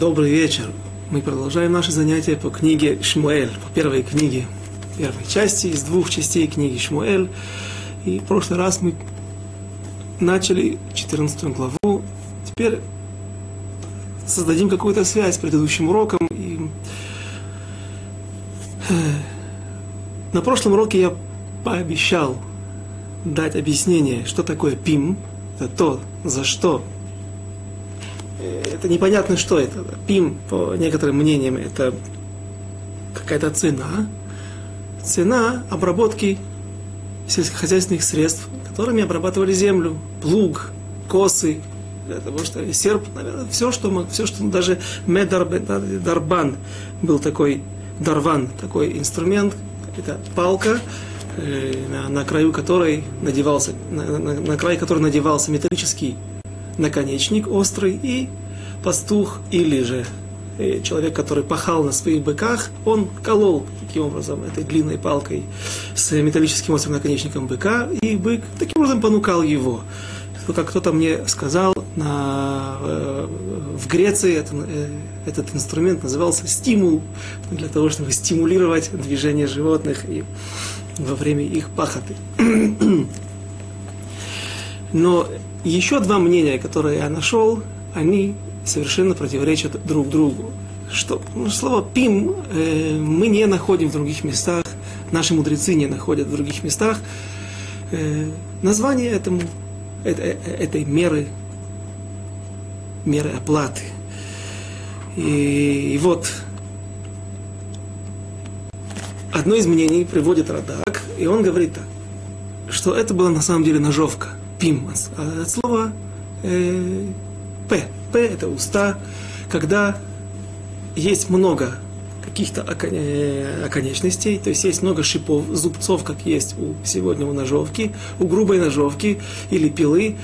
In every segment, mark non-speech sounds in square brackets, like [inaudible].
Добрый вечер. Мы продолжаем наши занятия по книге Шмуэль, по первой книге, первой части из двух частей книги Шмуэль. И в прошлый раз мы начали 14 главу. Теперь создадим какую-то связь с предыдущим уроком. И... Э, на прошлом уроке я пообещал дать объяснение, что такое ПИМ. Это то, за что это непонятно, что это. Пим, по некоторым мнениям, это какая-то цена. Цена обработки сельскохозяйственных средств, которыми обрабатывали землю. Плуг, косы, для того, что серп, наверное, все, что, все, что даже медарбан был такой, дарван, такой инструмент, это палка, э, на, на краю которой надевался, на, на, на край которой надевался металлический наконечник острый, и пастух или же э, человек, который пахал на своих быках, он колол таким образом этой длинной палкой с металлическим острым наконечником быка, и бык таким образом понукал его. Как кто-то мне сказал, на, э, в Греции это, э, этот инструмент назывался стимул, для того, чтобы стимулировать движение животных и во время их пахоты. [clears throat] Но еще два мнения, которые я нашел, они совершенно противоречат друг другу. Что, ну, слово «пим» э, мы не находим в других местах, наши мудрецы не находят в других местах. Э, название этому, это, э, этой меры, меры оплаты. И, и вот одно из мнений приводит Радак, и он говорит так, что это была на самом деле ножовка – пим, от слова э, п. П – это уста, когда есть много каких-то э, оконечностей, то есть есть много шипов, зубцов, как есть у сегодня у ножовки, у грубой ножовки или пилы,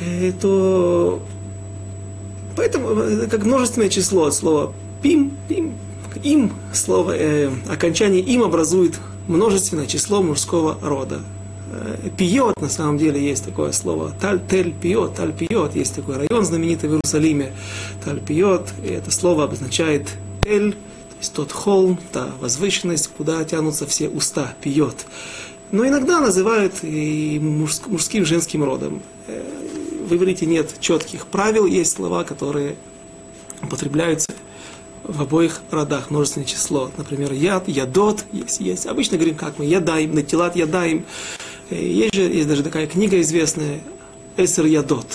э, то поэтому это как множественное число от слова пим, пим, им, слово, э, окончание им образует множественное число мужского рода. Пьет, на самом деле есть такое слово, таль-тель пьет, таль пьет, есть такой район знаменитый в Иерусалиме, таль пьет, и это слово обозначает тель, то есть тот холм, та возвышенность, куда тянутся все уста, пьет. Но иногда называют и мужским, женским родом. Э, в иврите нет четких правил, есть слова, которые употребляются в обоих родах множественное число. Например, яд, ядот, есть, есть. Обычно говорим, как мы, ядаем, натилат ядаем. Есть же, есть даже такая книга известная, Эсер Ядот,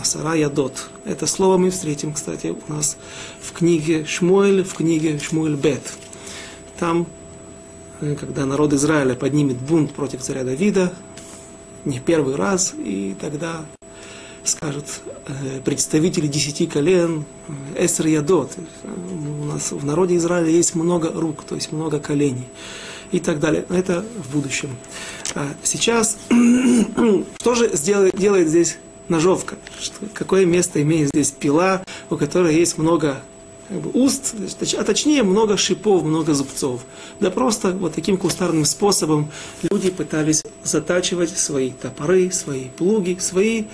Асара Ядот. Это слово мы встретим, кстати, у нас в книге Шмуэль, в книге Шмуэль Бет. Там, э, когда народ Израиля поднимет бунт против царя Давида, не первый раз, и тогда скажут э, представители десяти колен, э, Эсер Ядот. У нас в народе Израиля есть много рук, то есть много коленей и так далее. Это в будущем. А сейчас, [clears throat] что же сделает, делает здесь ножовка? Что, какое место имеет здесь пила, у которой есть много как бы, уст, а точнее много шипов, много зубцов. Да просто вот таким кустарным способом люди пытались затачивать свои топоры, свои плуги, свои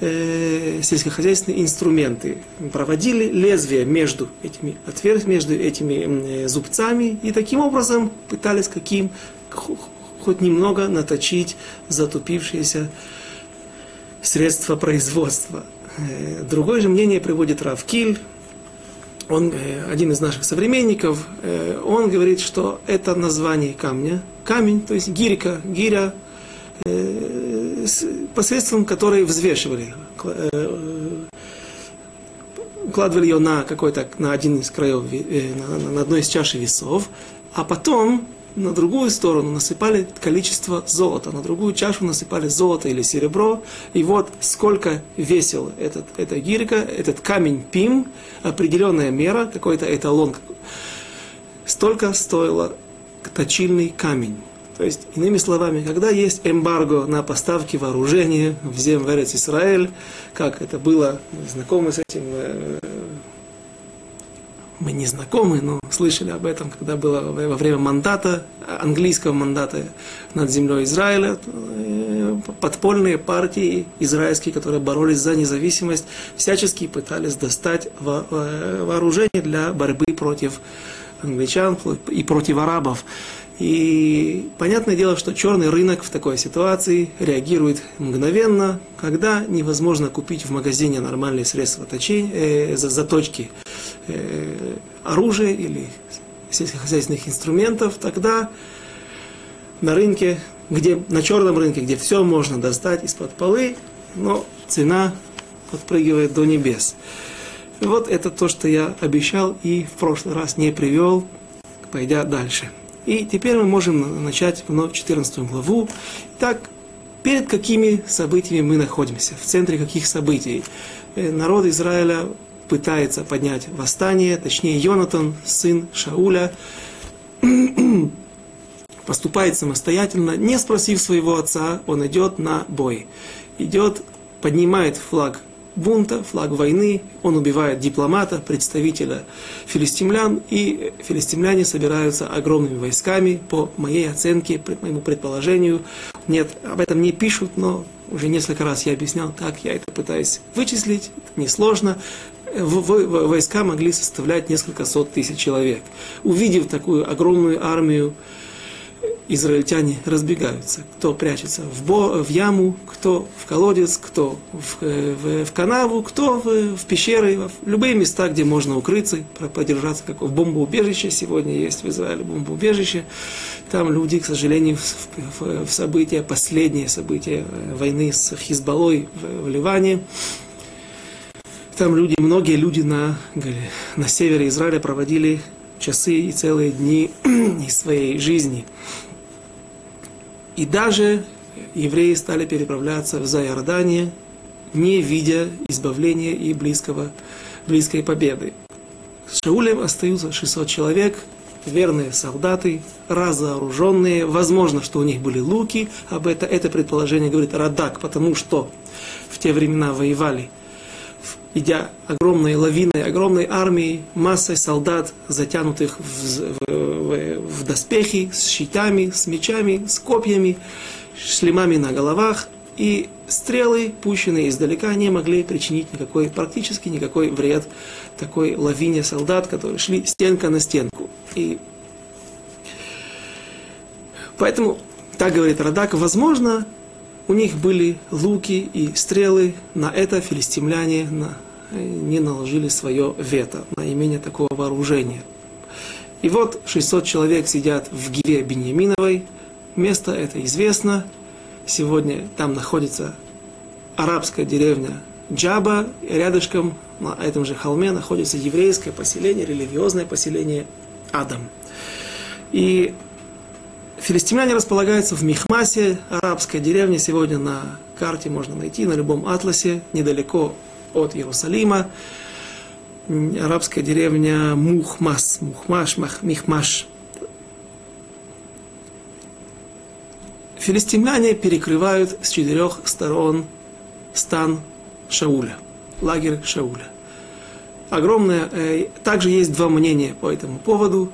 э, сельскохозяйственные инструменты. Проводили лезвие между этими отверстиями, между этими э, зубцами и таким образом пытались каким хоть немного наточить затупившиеся средства производства. Э, другое же мнение приводит Равкиль, он э, один из наших современников, э, он говорит, что это название камня, камень, то есть гирика, гиря, посредством которой взвешивали, укладывали ее на какой-то, на один из краев, на, на одной из чаши весов, а потом на другую сторону насыпали количество золота, на другую чашу насыпали золото или серебро, и вот сколько весил этот, эта гирька, этот камень пим, определенная мера, какой-то эталон, столько стоило точильный камень. То есть, иными словами, когда есть эмбарго на поставки вооружения в землю Израиль, как это было, знакомы с этим э, мы не знакомы, но слышали об этом, когда было во время мандата, английского мандата над землей Израиля. Э, подпольные партии израильские, которые боролись за независимость, всячески пытались достать э, вооружение для борьбы против англичан и против арабов. И понятное дело, что черный рынок в такой ситуации реагирует мгновенно, когда невозможно купить в магазине нормальные средства точения, э, заточки э, оружия или сельскохозяйственных инструментов, тогда на рынке, где, на черном рынке, где все можно достать из-под полы, но цена подпрыгивает до небес. Вот это то, что я обещал и в прошлый раз не привел, пойдя дальше. И теперь мы можем начать вновь 14 главу. Итак, перед какими событиями мы находимся? В центре каких событий? Э, народ Израиля пытается поднять восстание, точнее Йонатан, сын Шауля, [clears throat] поступает самостоятельно, не спросив своего отца, он идет на бой. Идет, поднимает флаг бунта, флаг войны, он убивает дипломата, представителя филистимлян, и филистимляне собираются огромными войсками, по моей оценке, по моему предположению. Нет, об этом не пишут, но уже несколько раз я объяснял, как я это пытаюсь вычислить, это несложно. Войска могли составлять несколько сот тысяч человек. Увидев такую огромную армию, израильтяне разбегаются. Кто прячется в, бо, в яму, кто в колодец, кто в, э, в, в канаву, кто в, в пещеры, в любые места, где можно укрыться, продержаться, как в бомбоубежище. Сегодня есть в Израиле бомбоубежище. Там люди, к сожалению, в, в, в события, последние события э, войны с Хизбаллой в, в Ливане, там люди, многие люди на, на севере Израиля проводили часы и целые дни [clears throat] из своей жизни. И даже евреи стали переправляться в Зайордание, не видя избавления и близкого, близкой победы. С Шаулем остаются 600 человек, верные солдаты, разоруженные. Возможно, что у них были луки. Об это, это предположение говорит Радак, потому что в те времена воевали – идя огромной лавиной, огромной армией, массой солдат, затянутых в, в, в, в доспехи, с щитами, с мечами, с копьями, шлемами на головах, и стрелы, пущенные издалека, не могли причинить никакой, практически никакой вред такой лавине солдат, которые шли стенка на стенку. И поэтому, так говорит Радак, возможно, у них были луки и стрелы, на это филистимляне на, не наложили свое вето, на имение такого вооружения. И вот 600 человек сидят в Гиве Беньяминовой, место это известно, сегодня там находится арабская деревня Джаба, рядышком на этом же холме находится еврейское поселение, религиозное поселение Адам. И Филистимляне располагаются в Михмасе, арабская деревня, сегодня на карте можно найти, на любом атласе, недалеко от Иерусалима. Арабская деревня Мухмас, Мухмаш, Мах, Михмаш. Филистимляне перекрывают с четырех сторон стан Шауля, лагерь Шауля. Огромное, э, также есть два мнения по этому поводу.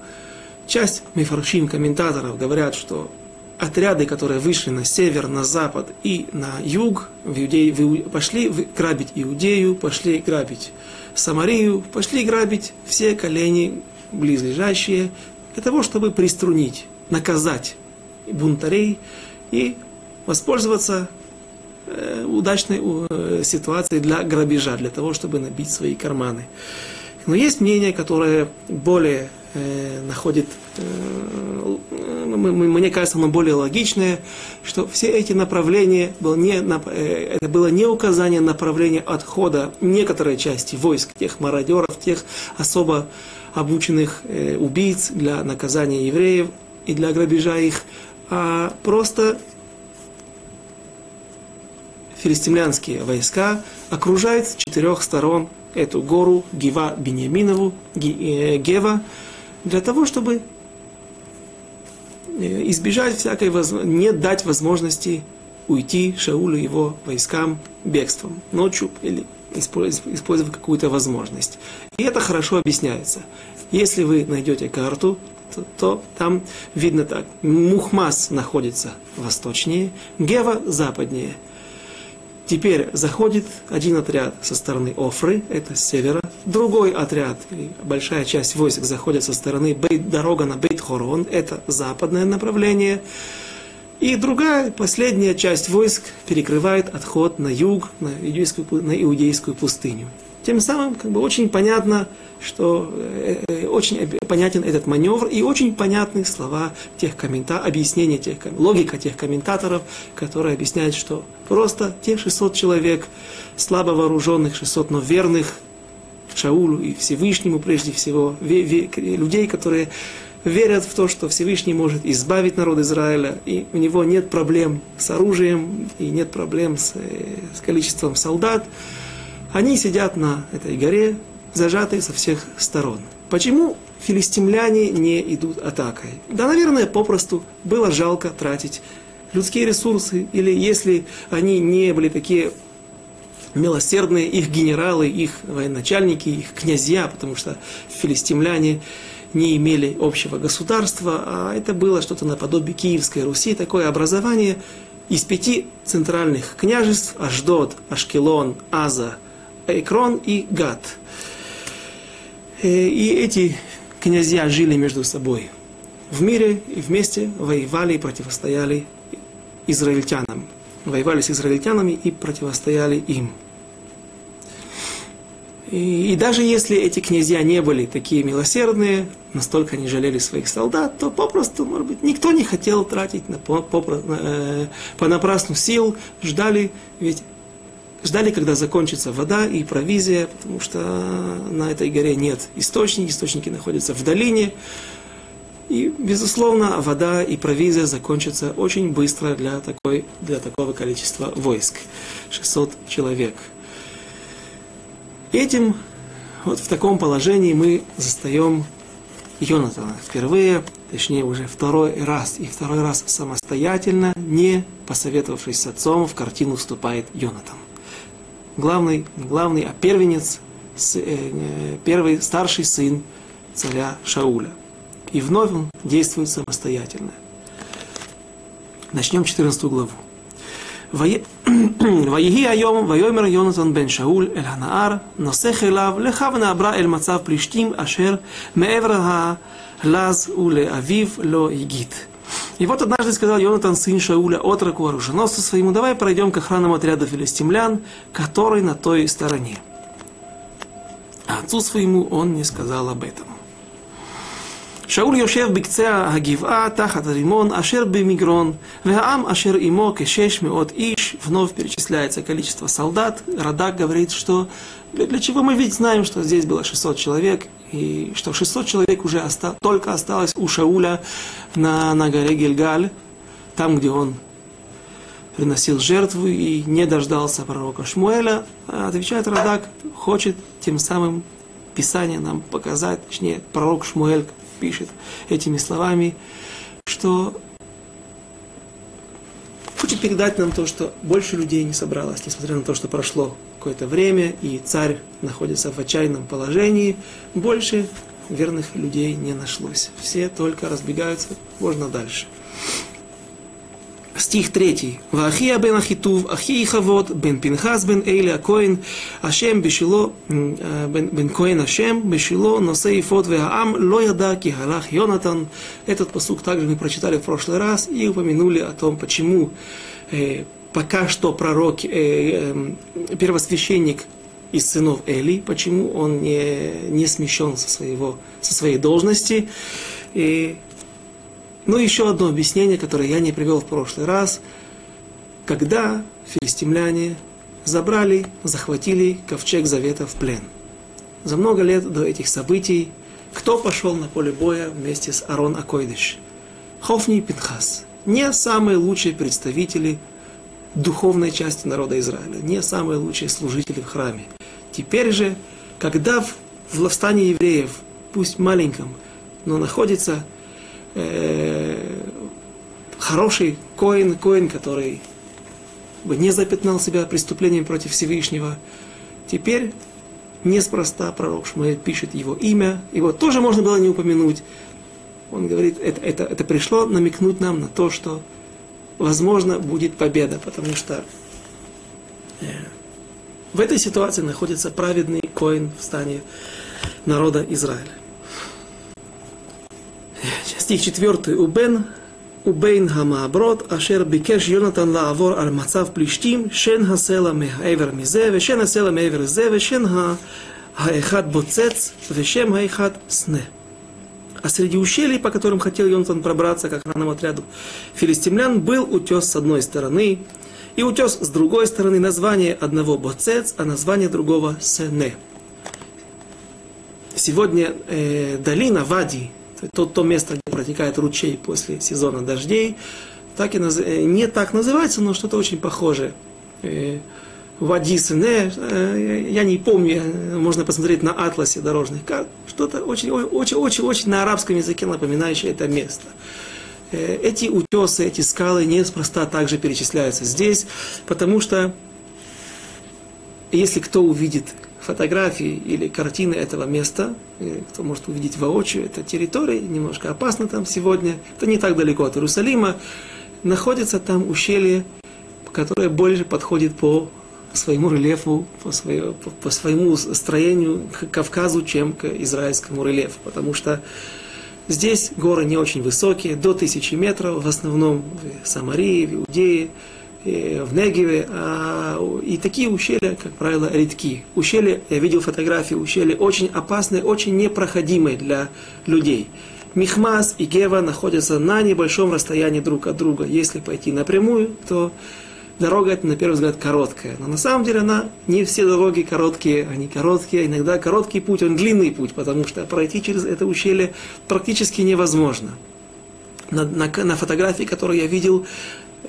Часть мифаршим комментаторов говорят, что отряды, которые вышли на север, на запад и на юг, в Иудеи, в, пошли грабить Иудею, пошли грабить Самарию, пошли грабить все колени близлежащие, для того, чтобы приструнить, наказать бунтарей и воспользоваться э, удачной э, ситуацией для грабежа, для того, чтобы набить свои карманы. Но есть мнение, которое более э, находит, э, мне кажется, оно более логичное, что все эти направления, было не, э, это было не указание направления отхода некоторой части войск, тех мародеров, тех особо обученных убийц для наказания евреев и для грабежа их, а просто филистимлянские войска окружают с четырех сторон эту гору Гива Беньяминову, э, Гева, для того, чтобы э, избежать всякой возможности, не дать возможности уйти Шаулю и его войскам бегством, ночью или использовав какую-то возможность. И это хорошо объясняется. Если вы найдете карту, то, то там видно так. Мухмас находится восточнее, Гева западнее. Теперь заходит один отряд со стороны Офры, это с севера, другой отряд, большая часть войск заходит со стороны Бейт, дорога на Бейт-Хорон, это западное направление, и другая, последняя часть войск перекрывает отход на юг, на иудейскую, на иудейскую пустыню. Тем самым как бы очень понятно, что э, э, очень понятен этот маневр и очень понятны слова тех комментаторов, объяснения тех, логика тех комментаторов, которые объясняют, что просто те 600 человек, слабо вооруженных 600, но верных Шаулу и Всевышнему прежде всего, людей, которые верят в то, что Всевышний может избавить народ Израиля, и у него нет проблем с оружием, и нет проблем с, э, с количеством солдат, они сидят на этой горе, зажатые со всех сторон. Почему филистимляне не идут атакой? Да, наверное, попросту было жалко тратить людские ресурсы, или если они не были такие милосердные, их генералы, их военачальники, их князья, потому что филистимляне не имели общего государства, а это было что-то наподобие Киевской Руси, такое образование из пяти центральных княжеств, Аждот, Ашкелон, Аза, Экрон и Гат. Э, и эти князья жили между собой в мире и вместе воевали и противостояли израильтянам. Воевали с израильтянами и противостояли им. И, и даже если эти князья не были такие милосердные, настолько не жалели своих солдат, то попросту, может быть, никто не хотел тратить на, по, по, э, понапрасну сил, ждали, ведь ждали, когда закончится вода и провизия, потому что на этой горе нет источников, источники находятся в долине. И, безусловно, вода и провизия закончатся очень быстро для, такой, для такого количества войск. 600 человек. Этим, вот в таком положении мы застаем Йонатана впервые, точнее уже второй раз, и второй раз самостоятельно, не посоветовавшись с отцом, в картину вступает Йонатан главный, главный, а первенец, э, э, первый, старший сын царя Шауля. И вновь он действует самостоятельно. Начнем 14 главу. ויהי היום, ויאמר יונתן בן שאול אל הנהר, נוסך אליו, לך ונעברה אל מצב פלישתים אשר מעבר הלז ולאביו לא הגיד. И вот однажды сказал Йонатан, сын Шауля, отроку оруженосцу своему, давай пройдем к охранному отряду филистимлян, который на той стороне. А отцу своему он не сказал об этом. Шауль Йошев бикцеа Агива, Тахат Римон, Ашер Бимигрон, Веам Ашер Имо, Кешеш от Иш, вновь перечисляется количество солдат. Радак говорит, что для чего мы ведь знаем, что здесь было 600 человек, и что 600 человек уже оста- только осталось у Шауля на, на горе Гильгаль, там, где он приносил жертву и не дождался пророка Шмуэля, отвечает Радак, хочет тем самым Писание нам показать, точнее, пророк Шмуэль пишет этими словами, что хочет передать нам то, что больше людей не собралось, несмотря на то, что прошло какое-то время, и царь находится в отчаянном положении, больше верных людей не нашлось. Все только разбегаются, можно дальше. стих 3. Вахия бен Ахитув, Ахи Хавод, бен Пинхас бен Эйли Акоин, Ашем бешило, бен Коин Ашем, бешило, носе ифот веаам, ло яда кихалах Йонатан. Этот посук также мы прочитали в прошлый раз и упомянули о том, почему э, пока что пророк, э, э, первосвященник из сынов Эли, почему он не, не смещен со, своего, со своей должности. И ну, еще одно объяснение, которое я не привел в прошлый раз. Когда филистимляне забрали, захватили ковчег Завета в плен. За много лет до этих событий кто пошел на поле боя вместе с Арон Акойдыш? Хофни и Пинхас. Не самые лучшие представители духовной части народа Израиля, не самые лучшие служители в храме. Теперь же, когда в, восстании евреев, пусть маленьком, но находится э, хороший коин, коин, который бы не запятнал себя преступлением против Всевышнего. Теперь неспроста пророк Шмуэль пишет его имя. Его тоже можно было не упомянуть. Он говорит, это, это, это пришло намекнуть нам на то, что возможно, будет победа, потому что э, в этой ситуации находится праведный коин в стане народа Израиля. Стих 4. Убен Убейн Хамааброд, Ашер Бикеш Йонатан Лаавор Аль Мацав Плештим, Шен Хасела Меэвер Мизе, Вешен Хасела Меэвер Зе, Вешен Ха, Хаэхат Боцец, Вешем Хаэхат Сне. А среди ущелий, по которым хотел Йонатан пробраться к охранному отряду филистимлян, был утес с одной стороны, и утес с другой стороны название одного Боцец, а название другого Сене. Сегодня э, долина Вади, то, то место, где протекает ручей после сезона дождей, так и наз... Э, не так называется, но что-то очень похожее. Э, Вади Сене, э, я не помню, можно посмотреть на атласе дорожных карт, что-то очень, очень, очень, очень на арабском языке напоминающее это место. Э, эти утесы, эти скалы неспроста также перечисляются здесь, потому что если кто увидит фотографии или картины этого места, кто может увидеть воочию, это территория, немножко опасно там сегодня, это не так далеко от Иерусалима, находится там ущелье, которое больше подходит по своему рельефу, по, свое, по, по своему строению к Кавказу, чем к израильскому рельефу, потому что Здесь горы не очень высокие, до тысячи метров, в основном в Самарии, в Иудее, э, в Негеве. А, и такие ущелья, как правило, редки. Ущелья, я видел фотографии, ущелья очень опасные, очень непроходимые для людей. Михмас и Гева находятся на небольшом расстоянии друг от друга. Если пойти напрямую, то дорога это на первый взгляд короткая. Но на самом деле она не все дороги короткие, они короткие. Иногда короткий путь, он длинный путь, потому что пройти через это ущелье практически невозможно. На, на, на фотографии, которую я видел,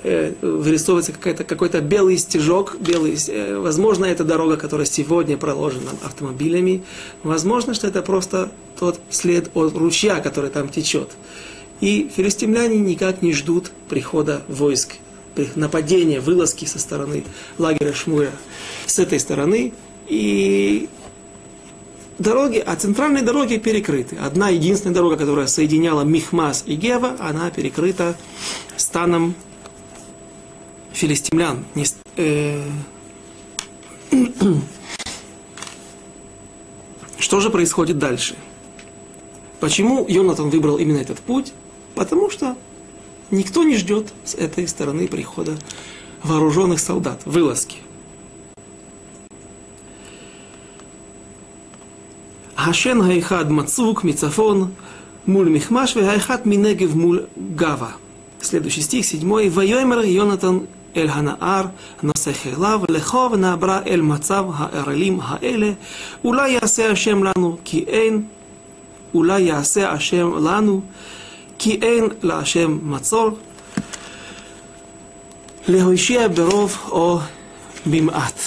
э, вырисовывается какой-то, какой-то белый стежок, белый, э, возможно, это дорога, которая сегодня проложена автомобилями, возможно, что это просто тот след от ручья, который там течет. И филистимляне никак не ждут прихода войск нападения, вылазки со стороны лагеря Шмуя с этой стороны. И дороги, а центральные дороги перекрыты. Одна единственная дорога, которая соединяла Михмас и Гева, она перекрыта станом филистимлян. Не, э, [clears throat] Что же происходит дальше? Почему Йонатан выбрал именно этот путь? Потому что Никто не ждет с этой стороны прихода вооруженных солдат, вылазки. Хашен Гайхад Мацук Мицафон מול מכמש והאחד מנגב מול גבע. Следующий стих, седьмой. ויאמר יהונתן אל הנער נושא כליו לכה ונעברה אל מצב הערלים האלה אולי יעשה השם לנו כי אין אולי יעשה השם לנו כי אין להשם מצור, להושיע ברוב או במעט.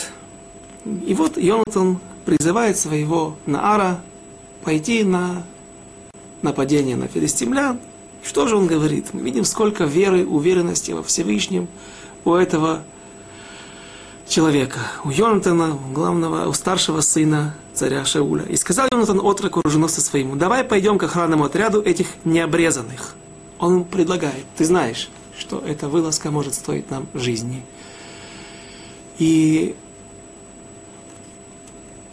И вот Йонатан призывает своего Наара пойти на нападение на филистимлян. Что же он говорит? Мы видим, сколько веры, уверенности во Всевышнем у этого человека, у Йонатана, у главного, у старшего сына царя Шауля. И сказал Йонатан отроку оруженосца своему, давай пойдем к охранному отряду этих необрезанных. Он предлагает, ты знаешь, что эта вылазка может стоить нам жизни. И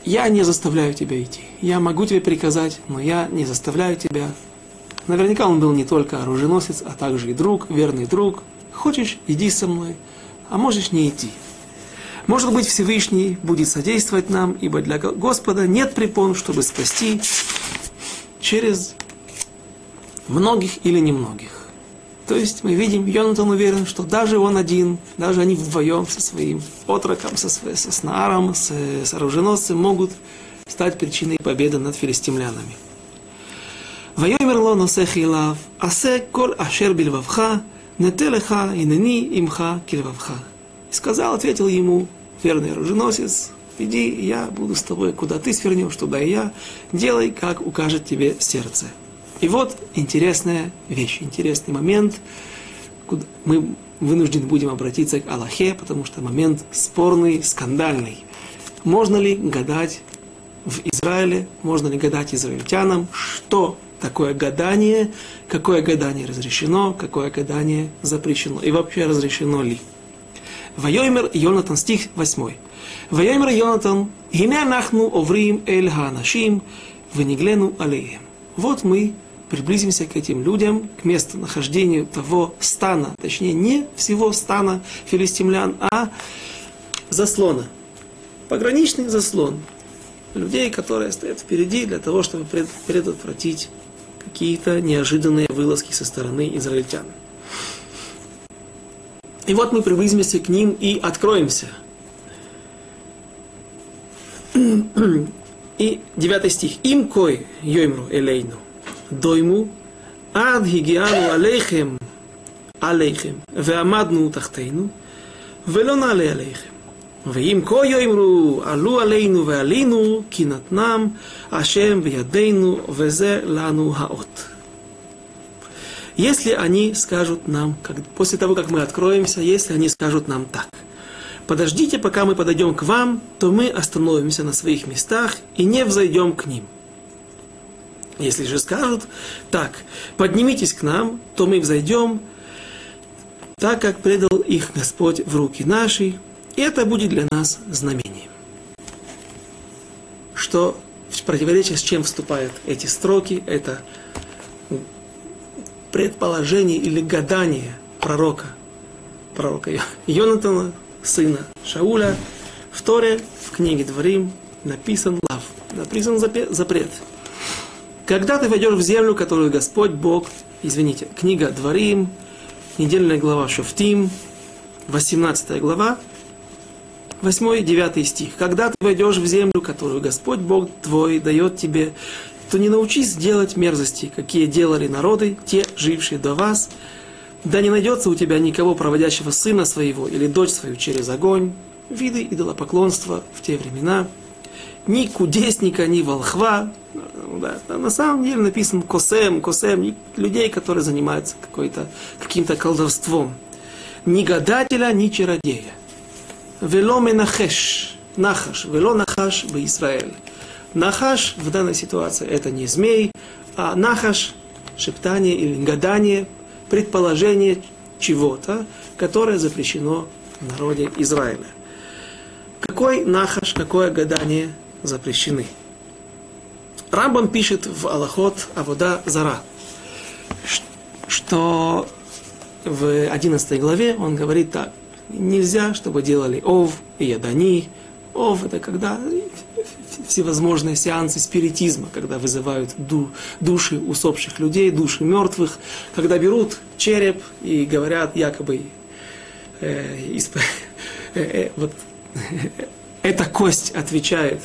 я не заставляю тебя идти. Я могу тебе приказать, но я не заставляю тебя. Наверняка он был не только оруженосец, а также и друг, верный друг. Хочешь, иди со мной, а можешь не идти. Может быть, Всевышний будет содействовать нам, ибо для Господа нет препон, чтобы спасти через многих или немногих. То есть мы видим, Йонатан уверен, что даже он один, даже они вдвоем со своим отроком, со, со Снааром, с, с оруженосцем могут стать причиной победы над филистимлянами. ויאמר לו נוסך אליו, עשה כל אשר בלבבך, נטה לך, הנני עמך כלבבך. И сказал, ответил ему, верный оруженосец, иди, я буду с тобой, куда ты свернешь, туда и я, делай, как укажет тебе сердце. И вот интересная вещь, интересный момент, куда мы вынуждены будем обратиться к Аллахе, потому что момент спорный, скандальный. Можно ли гадать в Израиле, можно ли гадать израильтянам, что такое гадание, какое гадание разрешено, какое гадание запрещено, и вообще разрешено ли. Вайомер Йонатан, стих 8. Вайомер Йонатан, «Гине нахну оврим эль хаанашим, вениглену алеем». Вот мы приблизимся к этим людям, к месту нахождения того стана, точнее не всего стана филистимлян, а заслона, пограничный заслон людей, которые стоят впереди для того, чтобы предотвратить какие-то неожиданные вылазки со стороны израильтян. И вот мы приблизимся к ним и откроемся. И девятый стих. Им кой йоймру элейну дойму ад хигиану алейхем алейхем ועמדנו תחתינו ולא נעלה עליכם. ואם כה יאמרו עלו עלינו ועלינו כי נתנם השם בידינו וזה לנו האות. Если они скажут нам, как, после того, как мы откроемся, если они скажут нам так, подождите, пока мы подойдем к вам, то мы остановимся на своих местах и не взойдем к ним. Если же скажут так, поднимитесь к нам, то мы взойдем, так как предал их Господь в руки наши, и это будет для нас знамением. Что в противоречие с чем вступают эти строки, это предположение или гадание пророка, пророка Йонатана, сына Шауля, в Торе, в книге Дворим, написан лав, написан запрет. Когда ты войдешь в землю, которую Господь Бог, извините, книга Дворим, недельная глава Шофтим, 18 глава, 8-9 стих. Когда ты войдешь в землю, которую Господь Бог твой дает тебе, то не научись делать мерзости, какие делали народы, те, жившие до вас. Да не найдется у тебя никого, проводящего сына своего или дочь свою через огонь. Виды идолопоклонства в те времена. Ни кудесника, ни волхва. Да, на самом деле написан косем, косем, людей, которые занимаются каким-то колдовством. Ни гадателя, ни чародея. Вело менахеш, нахаш, вело нахаш в Израиль. Нахаш в данной ситуации это не змей, а нахаш, шептание или гадание, предположение чего-то, которое запрещено в народе Израиля. Какой нахаш, какое гадание запрещены? Рамбам пишет в Аллахот Авода Зара, что в 11 главе он говорит так. Нельзя, чтобы делали ов и ядани. Ов это когда всевозможные сеансы спиритизма, когда вызывают ду, души усопших людей, души мертвых, когда берут череп и говорят якобы э, исп... [laughs] э, э, вот, [laughs] эта кость отвечает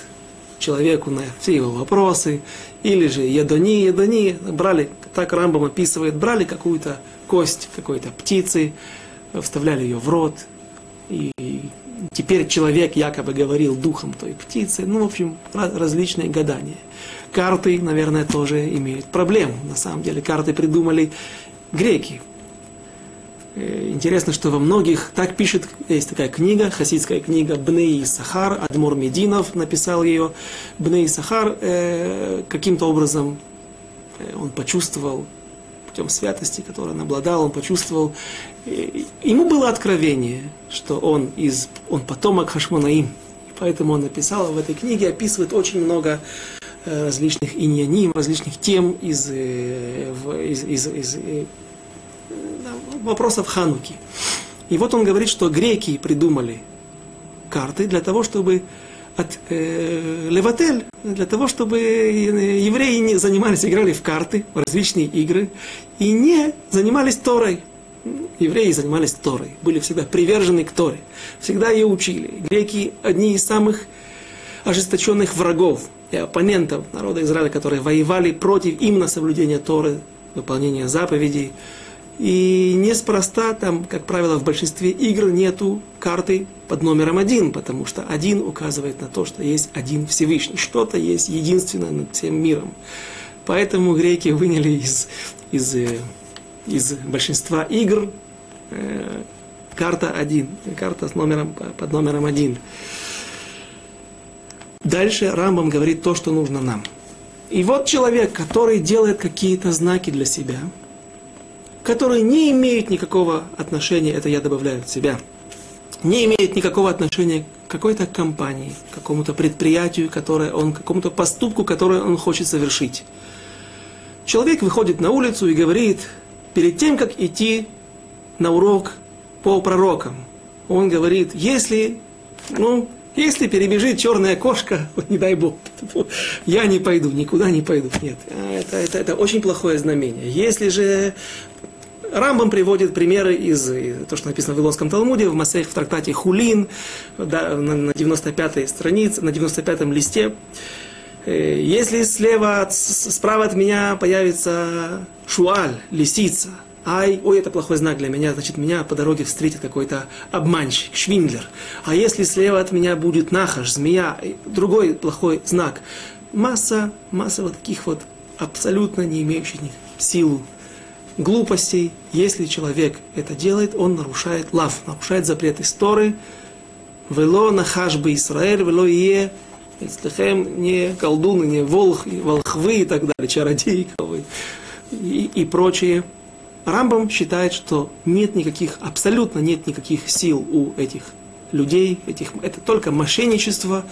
человеку на все его вопросы, или же едони, едони, брали, так Рамбам описывает, брали какую-то кость какой-то птицы, вставляли ее в рот, и теперь человек якобы говорил духом той птицы. Ну, в общем, различные гадания. Карты, наверное, тоже имеют проблему. На самом деле, карты придумали греки. Э, интересно, что во многих, так пишет, есть такая книга, хасидская книга Бней Сахар, Адмур Мединов написал ее. Бней Сахар э, каким-то образом э, он почувствовал путем святости, которой он обладал, он почувствовал, ему было откровение, что он, из, он потомок Хашмонаим. И поэтому он написал в этой книге, описывает очень много э, различных иньяним, различных тем из, э, из, из, из, из вопросов Хануки. И вот он говорит, что греки придумали карты для того, чтобы от э, Леватель, для того, чтобы евреи не занимались, играли в карты, в различные игры, и не занимались Торой. Евреи занимались Торой, были всегда привержены к Торе, всегда ее учили. Греки одни из самых ожесточенных врагов и оппонентов народа Израиля, которые воевали против именно соблюдения Торы, выполнения заповедей, и неспроста там, как правило, в большинстве игр нету карты под номером один, потому что один указывает на то, что есть один Всевышний, что-то есть единственное над всем миром. Поэтому греки выняли из, из, э, из большинства игр э, карта один, карта с номером, под номером один. Дальше Рамбам говорит то, что нужно нам. И вот человек, который делает какие-то знаки для себя, которые не имеют никакого отношения, это я добавляю от себя, не имеют никакого отношения к какой-то компании, к какому-то предприятию, которое он, к какому-то поступку, который он хочет совершить. Человек выходит на улицу и говорит, перед тем, как идти на урок по пророкам, он говорит, если, ну, если перебежит черная кошка, [laughs] вот не дай бог, я не пойду, никуда не пойду. Нет, а это, это, это очень плохое знамение. Если же Рамбам приводит примеры из то, что написано в Вавилонском Талмуде, в Масех, в трактате Хулин, да, на 95-й странице, на 95-м листе. Э, если слева, справа от меня появится шуаль, лисица, ай, ой, это плохой знак для меня, значит, меня по дороге встретит какой-то обманщик, швиндлер. А если слева от меня будет нахаш, змея, другой плохой знак. Масса, масса вот таких вот абсолютно не имеющих силу глупостей. Если человек это делает, он нарушает лав, нарушает запрет истории. Вело нахаш бы Израиль, вело е Эцлехем не колдуны, не волх, волхвы и так далее, чародеи и, и прочие. Рамбам считает, что нет никаких, абсолютно нет никаких сил у этих людей, этих, это только мошенничество.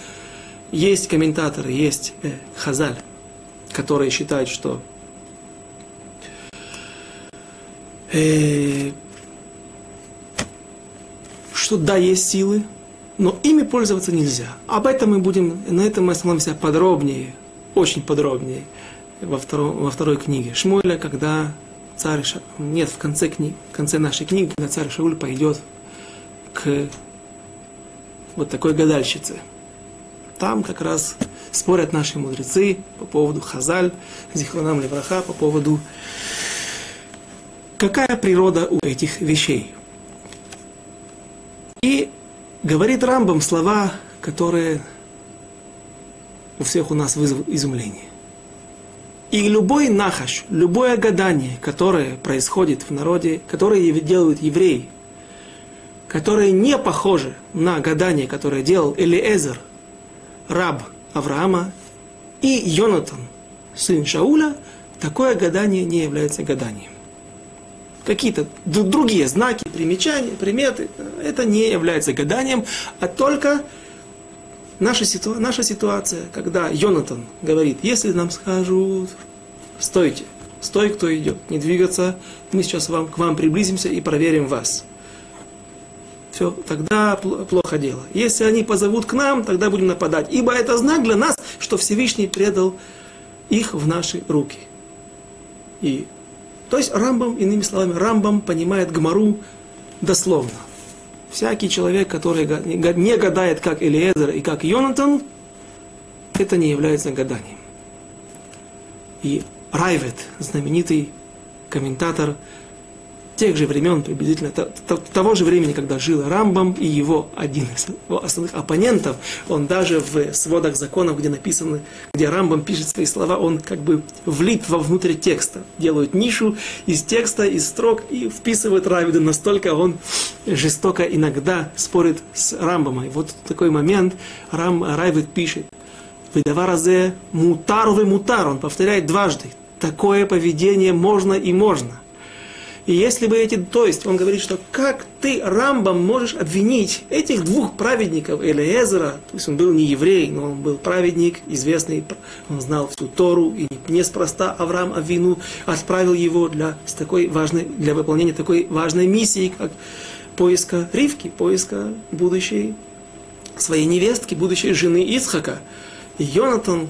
Есть комментаторы, есть э, Хазаль, которые считают, что э, что да, есть силы, но ими пользоваться нельзя. Об этом мы будем, на этом мы остановимся подробнее, очень подробнее во, втором, во второй книге Шмуэля, когда царь Ша... нет, в конце, кни... в конце нашей книги, когда царь Шауль пойдет к вот такой гадальщице. Там как раз спорят наши мудрецы по поводу Хазаль, Зихронам Левраха, по поводу какая природа у этих вещей. И говорит Рамбам слова, которые у всех у нас вызовут изумление. И любой нахаш, любое гадание, которое происходит в народе, которое делают евреи, которое не похоже на гадание, которое делал Элиэзер, раб Авраама, и Йонатан, сын Шауля, такое гадание не является гаданием. Какие-то другие знаки, примечания, приметы, это не является гаданием, а только наша, ситу... наша ситуация, когда Йонатан говорит, если нам скажут, стойте, стой, кто идет, не двигаться, мы сейчас вам, к вам приблизимся и проверим вас. Все, тогда плохо дело. Если они позовут к нам, тогда будем нападать. Ибо это знак для нас, что Всевышний предал их в наши руки. И, то есть Рамбам, иными словами, Рамбам понимает Гмару дословно. Всякий человек, который не гадает, как Элиезер и как Йонатан, это не является гаданием. И Райвет, знаменитый комментатор тех же времен, приблизительно того же времени, когда жил Рамбам и его один из его основных оппонентов, он даже в сводах законов, где написано, где Рамбам пишет свои слова, он как бы влит во внутрь текста, делает нишу из текста, из строк и вписывает Равида, настолько он жестоко иногда спорит с Рамбамом. И вот такой момент. Рам, Райвид пишет, «Выдаваразе мутар вы мутар», он повторяет дважды, такое поведение можно и можно. И если бы эти, то есть он говорит, что как ты, Рамбам, можешь обвинить этих двух праведников, Элиезера, то есть он был не еврей, но он был праведник, известный, он знал всю Тору, и неспроста Авраам Авину отправил его для, с такой важной, для выполнения такой важной миссии, как поиска Ривки, поиска будущей своей невестки, будущей жены Исхака. И Йонатан,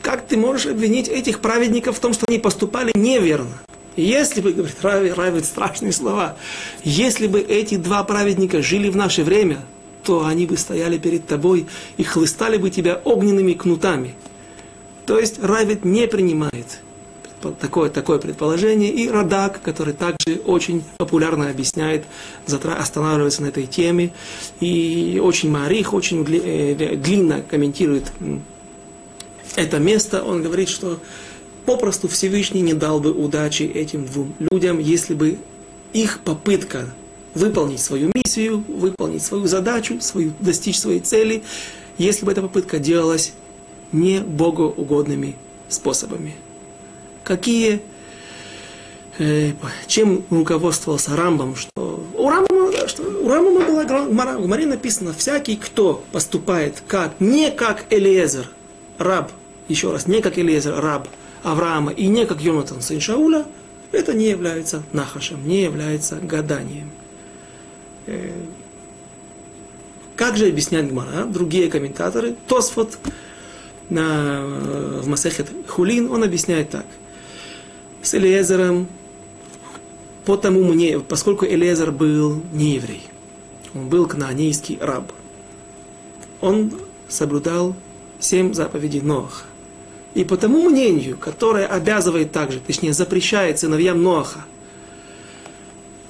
как ты можешь обвинить этих праведников в том, что они поступали неверно? Если бы, говорит Рави, Рави, страшные слова, если бы эти два праведника жили в наше время, то они бы стояли перед тобой и хлыстали бы тебя огненными кнутами. То есть Равит не принимает такое, такое предположение. И Радак, который также очень популярно объясняет, останавливается на этой теме. И очень Марих, очень э, длинно комментирует это место. Он говорит, что попросту Всевышний не дал бы удачи этим двум людям, если бы их попытка выполнить свою миссию, выполнить свою задачу, свою, достичь своей цели, если бы эта попытка делалась не богоугодными способами. Какие, э, чем руководствовался Рамбом, что у Рамбама, что у Рамбама была в Гмаре написано, всякий, кто поступает как, не как Элиезер, раб, еще раз, не как Элиезер, раб Авраама, и не как Йонатан, сын Шауля, это не является нахашем, не является гаданием. Э, как же объясняет Гмара, другие комментаторы, Тосфот на, в Масехет Хулин, он объясняет так. С Элиезером, потому мне, поскольку Элиезер был не еврей, он был кнаанейский раб, он соблюдал семь заповедей Ноаха. И по тому мнению, которое обязывает также, точнее запрещает сыновьям Ноаха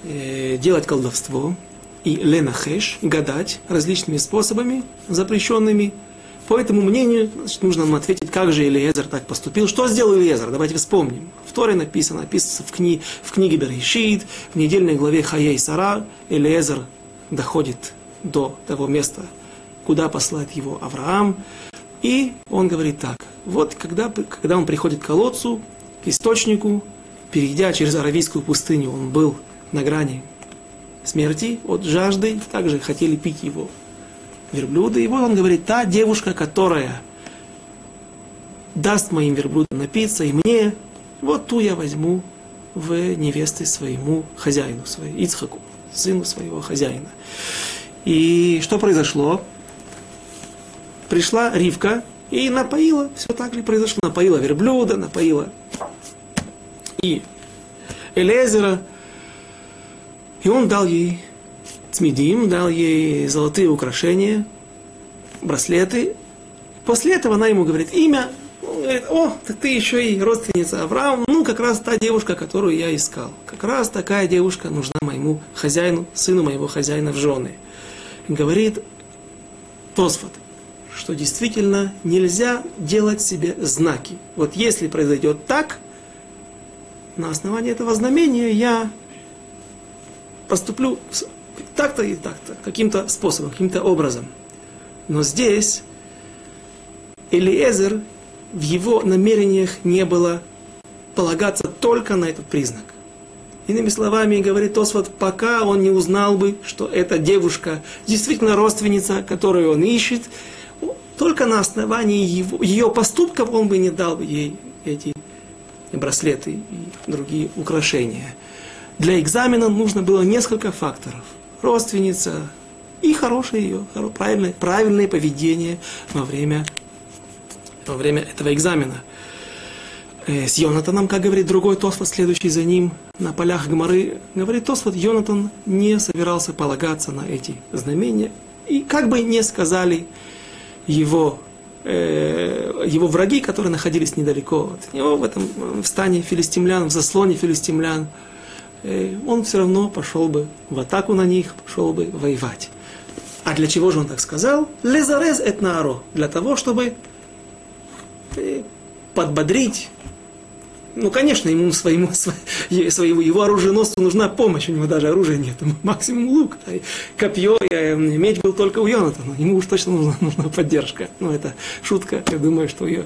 э, делать колдовство и ленахеш, гадать различными способами, запрещенными, по этому мнению значит, нужно нам ответить, как же Элиезер так поступил. Что сделал Элиезер? Давайте вспомним. В Торе написано, написано в, кни, в книге Берешит, в недельной главе Хаей Сара, Элиезер доходит до того места, куда послать его Авраам. И он говорит так, вот когда, когда он приходит к колодцу, к источнику, перейдя через Аравийскую пустыню, он был на грани смерти от жажды, также хотели пить его верблюды. И вот он говорит, та девушка, которая даст моим верблюдам напиться, и мне, вот ту я возьму в невесты своему хозяину, своему, Ицхаку, сыну своего хозяина. И что произошло? Пришла Ривка и напоила, все так ли произошло, напоила верблюда, напоила и Элезера, и он дал ей цмидим, дал ей золотые украшения, браслеты. После этого она ему говорит имя. Он говорит, о, так ты еще и родственница Авраама. Ну, как раз та девушка, которую я искал. Как раз такая девушка нужна моему хозяину, сыну моего хозяина в жены. Говорит Тосфот, что действительно нельзя делать себе знаки. Вот если произойдет так, на основании этого знамения я поступлю так-то и так-то, каким-то способом, каким-то образом. Но здесь Элиезер в его намерениях не было полагаться только на этот признак. Иными словами, говорит Осват, пока он не узнал бы, что эта девушка действительно родственница, которую он ищет, только на основании его, ее поступков он бы не дал ей эти браслеты и другие украшения. Для экзамена нужно было несколько факторов – родственница и хорошее ее, правильное, правильное поведение во время, во время этого экзамена. Э, с Йонатаном, как говорит другой Тосфот, следующий за ним, на полях Гмары, говорит Тосфот, Йонатан не собирался полагаться на эти знамения, и как бы не сказали его, э, его враги, которые находились недалеко от него, в этом в стане филистимлян, в заслоне филистимлян, Э, он все равно пошел бы в атаку на них, пошел бы воевать. А для чего же он так сказал? Лезарез этнаро. Для того, чтобы э, подбодрить. Ну, конечно, ему своему, [laughs] своему его оруженосцу нужна помощь, у него даже оружия нет, [laughs] максимум лук, копье, э, меч был только у Йонатана, ему уж точно нужна, [laughs] нужна поддержка. Ну, это шутка, я думаю, что ее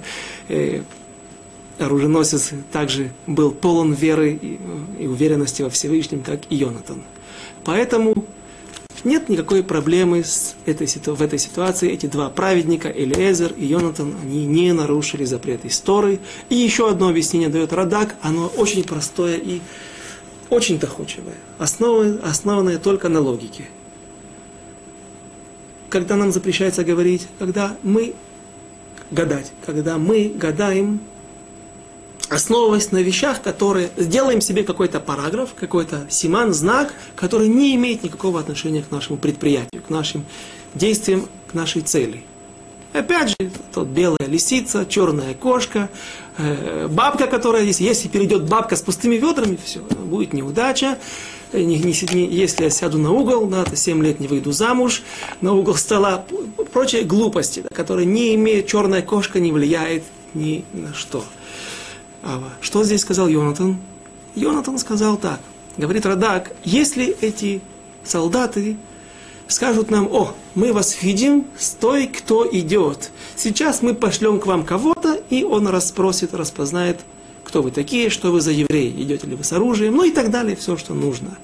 оруженосец также был полон веры и, и уверенности во Всевышнем, как и Йонатан. Поэтому нет никакой проблемы с этой, в этой ситуации. Эти два праведника, Элиезер и Йонатан, они не нарушили запрет истории. И еще одно объяснение дает Радак, оно очень простое и очень доходчивое, основанное, основанное только на логике. Когда нам запрещается говорить, когда мы гадать, когда мы гадаем, основываясь на вещах, которые... Сделаем себе какой-то параграф, какой-то симан, знак, который не имеет никакого отношения к нашему предприятию, к нашим действиям, к нашей цели. Опять же, тот белая лисица, черная кошка, э, бабка, которая здесь, если перейдет бабка с пустыми ведрами, все, будет неудача. Э, если я сяду на угол, да, то 7 лет не выйду замуж, на угол стола, прочие глупости, которые не имеют, черная кошка не влияет ни на что. Ава. Что здесь сказал Йонатан? Йонатан сказал так. Говорит Радак, если эти солдаты скажут нам, о, мы вас видим, стой, кто идет. Сейчас мы пошлем к вам кого-то, и он расспросит, распознает, кто вы такие, что вы за евреи, идете ли вы с оружием, ну и так далее, все, что нужно.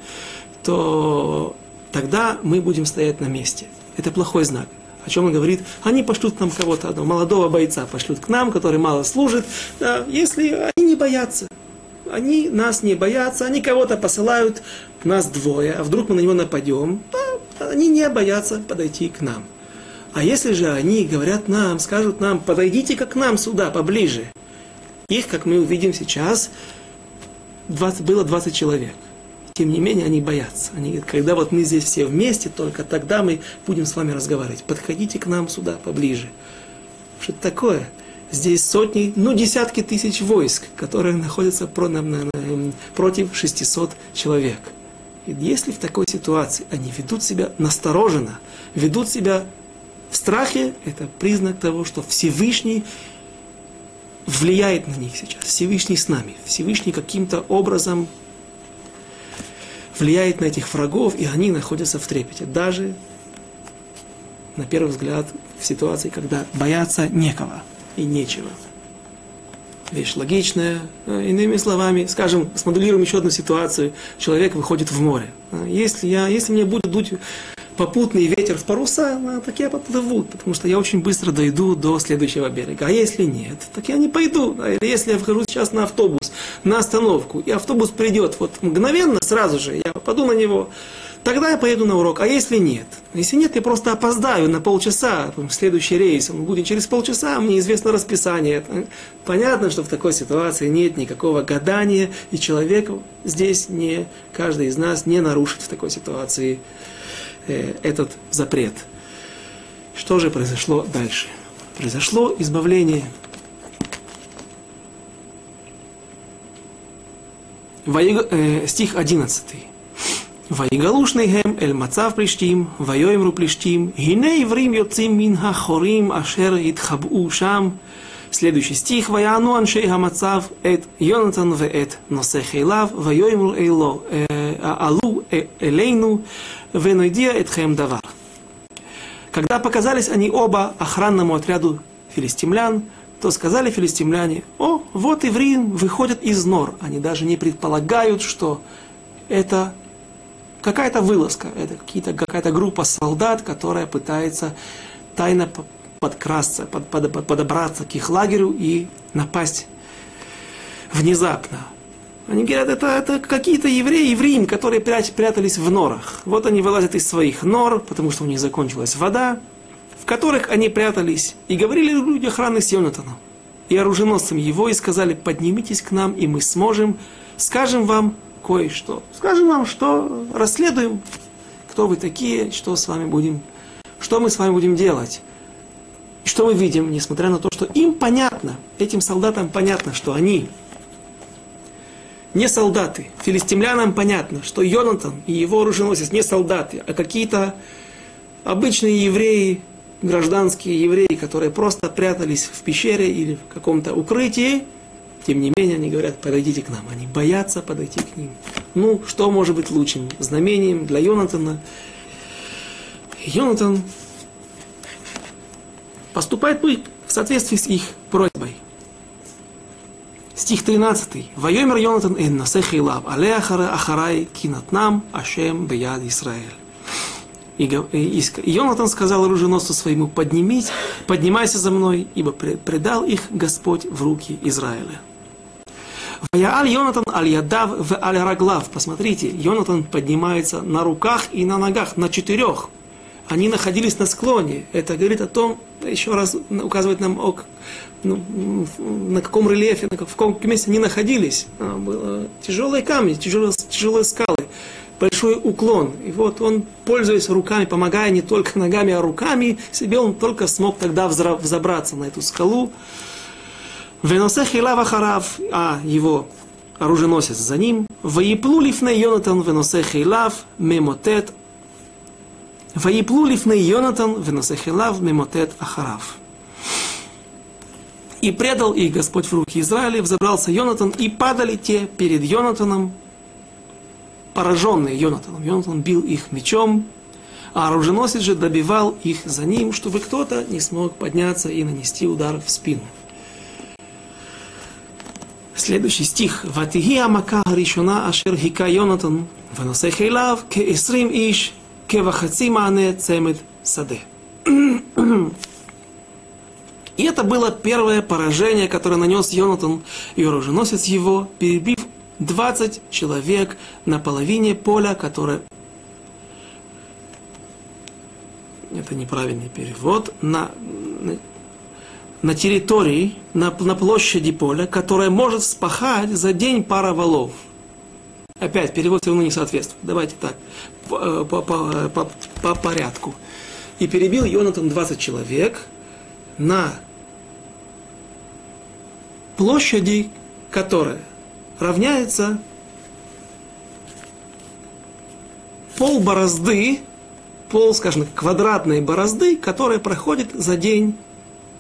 То тогда мы будем стоять на месте. Это плохой знак. О чем он говорит? Они пошлют к нам кого-то одного, молодого бойца пошлют к нам, который мало служит, да, если они не боятся. Они нас не боятся, они кого-то посылают, нас двое, а вдруг мы на него нападем, да, они не боятся подойти к нам. А если же они говорят нам, скажут нам, подойдите как к нам сюда, поближе. Их, как мы увидим сейчас, 20, было 20 человек. Тем не менее, они боятся. Они говорят, когда вот мы здесь все вместе, только тогда мы будем с вами разговаривать. Подходите к нам сюда поближе. Что это такое? Здесь сотни, ну десятки тысяч войск, которые находятся против 600 человек. И если в такой ситуации они ведут себя настороженно, ведут себя в страхе, это признак того, что Всевышний влияет на них сейчас. Всевышний с нами. Всевышний каким-то образом влияет на этих врагов, и они находятся в трепете. Даже, на первый взгляд, в ситуации, когда бояться некого и нечего. Вещь логичная. Э, иными словами, скажем, смоделируем еще одну ситуацию. Человек выходит в море. Э, если, я, если мне будет дуть попутный ветер в паруса, ну, так я поплыву, потому что я очень быстро дойду до следующего берега. А если нет, так я не пойду. А если я вхожу сейчас на автобус, на остановку, и автобус придет вот мгновенно, сразу же, я попаду на него, тогда я поеду на урок. А если нет? Если нет, я просто опоздаю на полчаса, следующий рейс, он будет через полчаса, мне известно расписание. Понятно, что в такой ситуации нет никакого гадания, и человек здесь не, каждый из нас не нарушит в такой ситуации э, этот запрет. Что же произошло дальше? Произошло избавление. Воег... Э, стих 11. ויגלושניהם אל מצב פלישתים, ויאמרו פלישתים, הנה עברים יוצאים מן החורים אשר התחבאו שם. Следующий стих. ויענו אנשי המצב את יונתן ואת נושא חיליו, ויאמרו אלו, עלו אלינו венойдия этхем давар. Когда показались они оба охранному отряду филистимлян, то сказали филистимляне, о, вот евреи выходят из нор. Они даже не предполагают, что это какая-то вылазка, это какая-то группа солдат, которая пытается тайно подкрасться, под, под, под, подобраться к их лагерю и напасть внезапно. Они говорят, это, это какие-то евреи, евреи, которые прят, прятались в норах. Вот они вылазят из своих нор, потому что у них закончилась вода, в которых они прятались. И говорили люди охраны с Йонатаном и оруженосцем его, и сказали, поднимитесь к нам, и мы сможем, скажем вам кое-что. Скажем вам, что расследуем, кто вы такие, что с вами будем, что мы с вами будем делать. Что мы видим, несмотря на то, что им понятно, этим солдатам понятно, что они не солдаты. Филистимлянам понятно, что Йонатан и его оруженосец не солдаты, а какие-то обычные евреи, гражданские евреи, которые просто прятались в пещере или в каком-то укрытии. Тем не менее, они говорят, подойдите к нам. Они боятся подойти к ним. Ну, что может быть лучшим знамением для Йонатана? Йонатан поступает в соответствии с их просьбой. Стих 13. Вайомер Йонатан эн насех илав, але ахарай кинатнам ашем бияд Исраэль. И, и, и Йонатан сказал оруженосцу своему, поднимись, поднимайся за мной, ибо предал их Господь в руки Израиля. Ваяаль Йонатан аль ядав в аль раглав. Посмотрите, Йонатан поднимается на руках и на ногах, на четырех. Они находились на склоне. Это говорит о том, еще раз указывает нам о ну, на каком рельефе, на каком месте они находились. А, было тяжелые камни, тяжелые, тяжелые скалы, большой уклон. И вот он, пользуясь руками, помогая не только ногами, а руками себе, он только смог тогда взобраться на эту скалу. Веносе хилава а его оруженосец за ним. Лифне Йонатан веносе хилав мемотет. Лифне Йонатан веносе хилав мемотет ахарав. И предал их Господь в руки Израиля, взобрался Йонатан, и падали те перед Йонатаном, пораженные Йонатаном. Йонатан бил их мечом. а оруженосец же добивал их за ним, чтобы кто-то не смог подняться и нанести удар в спину. Следующий стих. «Ватиги амака ришуна ашер хика Йонатан, ваносех эйлав, ке эсрим иш, ке вахаци маане цемет саде». И это было первое поражение, которое нанес Йонатан и оруженосец его, перебив 20 человек на половине поля, которое... Это неправильный перевод. На, на, территории, на, на площади поля, которая может спахать за день пара валов. Опять, перевод все равно не соответствует. Давайте так, по, по, по, по, по порядку. И перебил Йонатан 20 человек на площади, которая равняется пол борозды, пол, скажем, квадратной борозды, которая проходит за день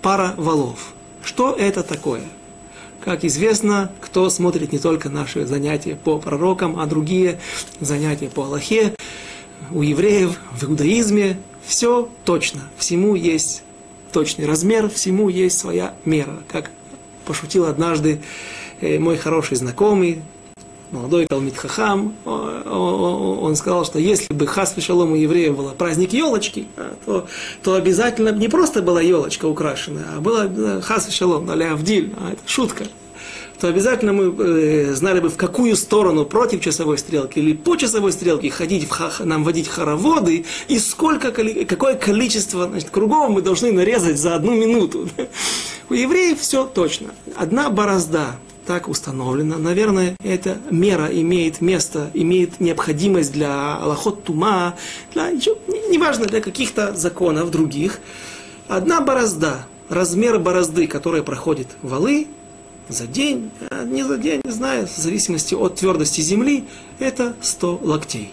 пара валов. Что это такое? Как известно, кто смотрит не только наши занятия по пророкам, а другие занятия по Аллахе, у евреев, в иудаизме, все точно. Всему есть точный размер, всему есть своя мера. Как пошутил однажды Э, мой хороший знакомый, молодой Калмит Хахам, он сказал, что если бы хас шалом у евреев был праздник елочки, а, то, то обязательно не просто была елочка украшенная, а была э, хас шалом, аля Авдиль, а это шутка то обязательно мы э, знали бы, в какую сторону против часовой стрелки или по часовой стрелке ходить, в ха, нам водить хороводы, и сколько, какое количество значит, кругов мы должны нарезать за одну минуту. У евреев все точно. Одна борозда так установлено. Наверное, эта мера имеет место, имеет необходимость для Аллахот Тума, для, неважно, для каких-то законов других. Одна борозда, размер борозды, которая проходит валы, за день, а не за день, не знаю, в зависимости от твердости земли, это 100 локтей.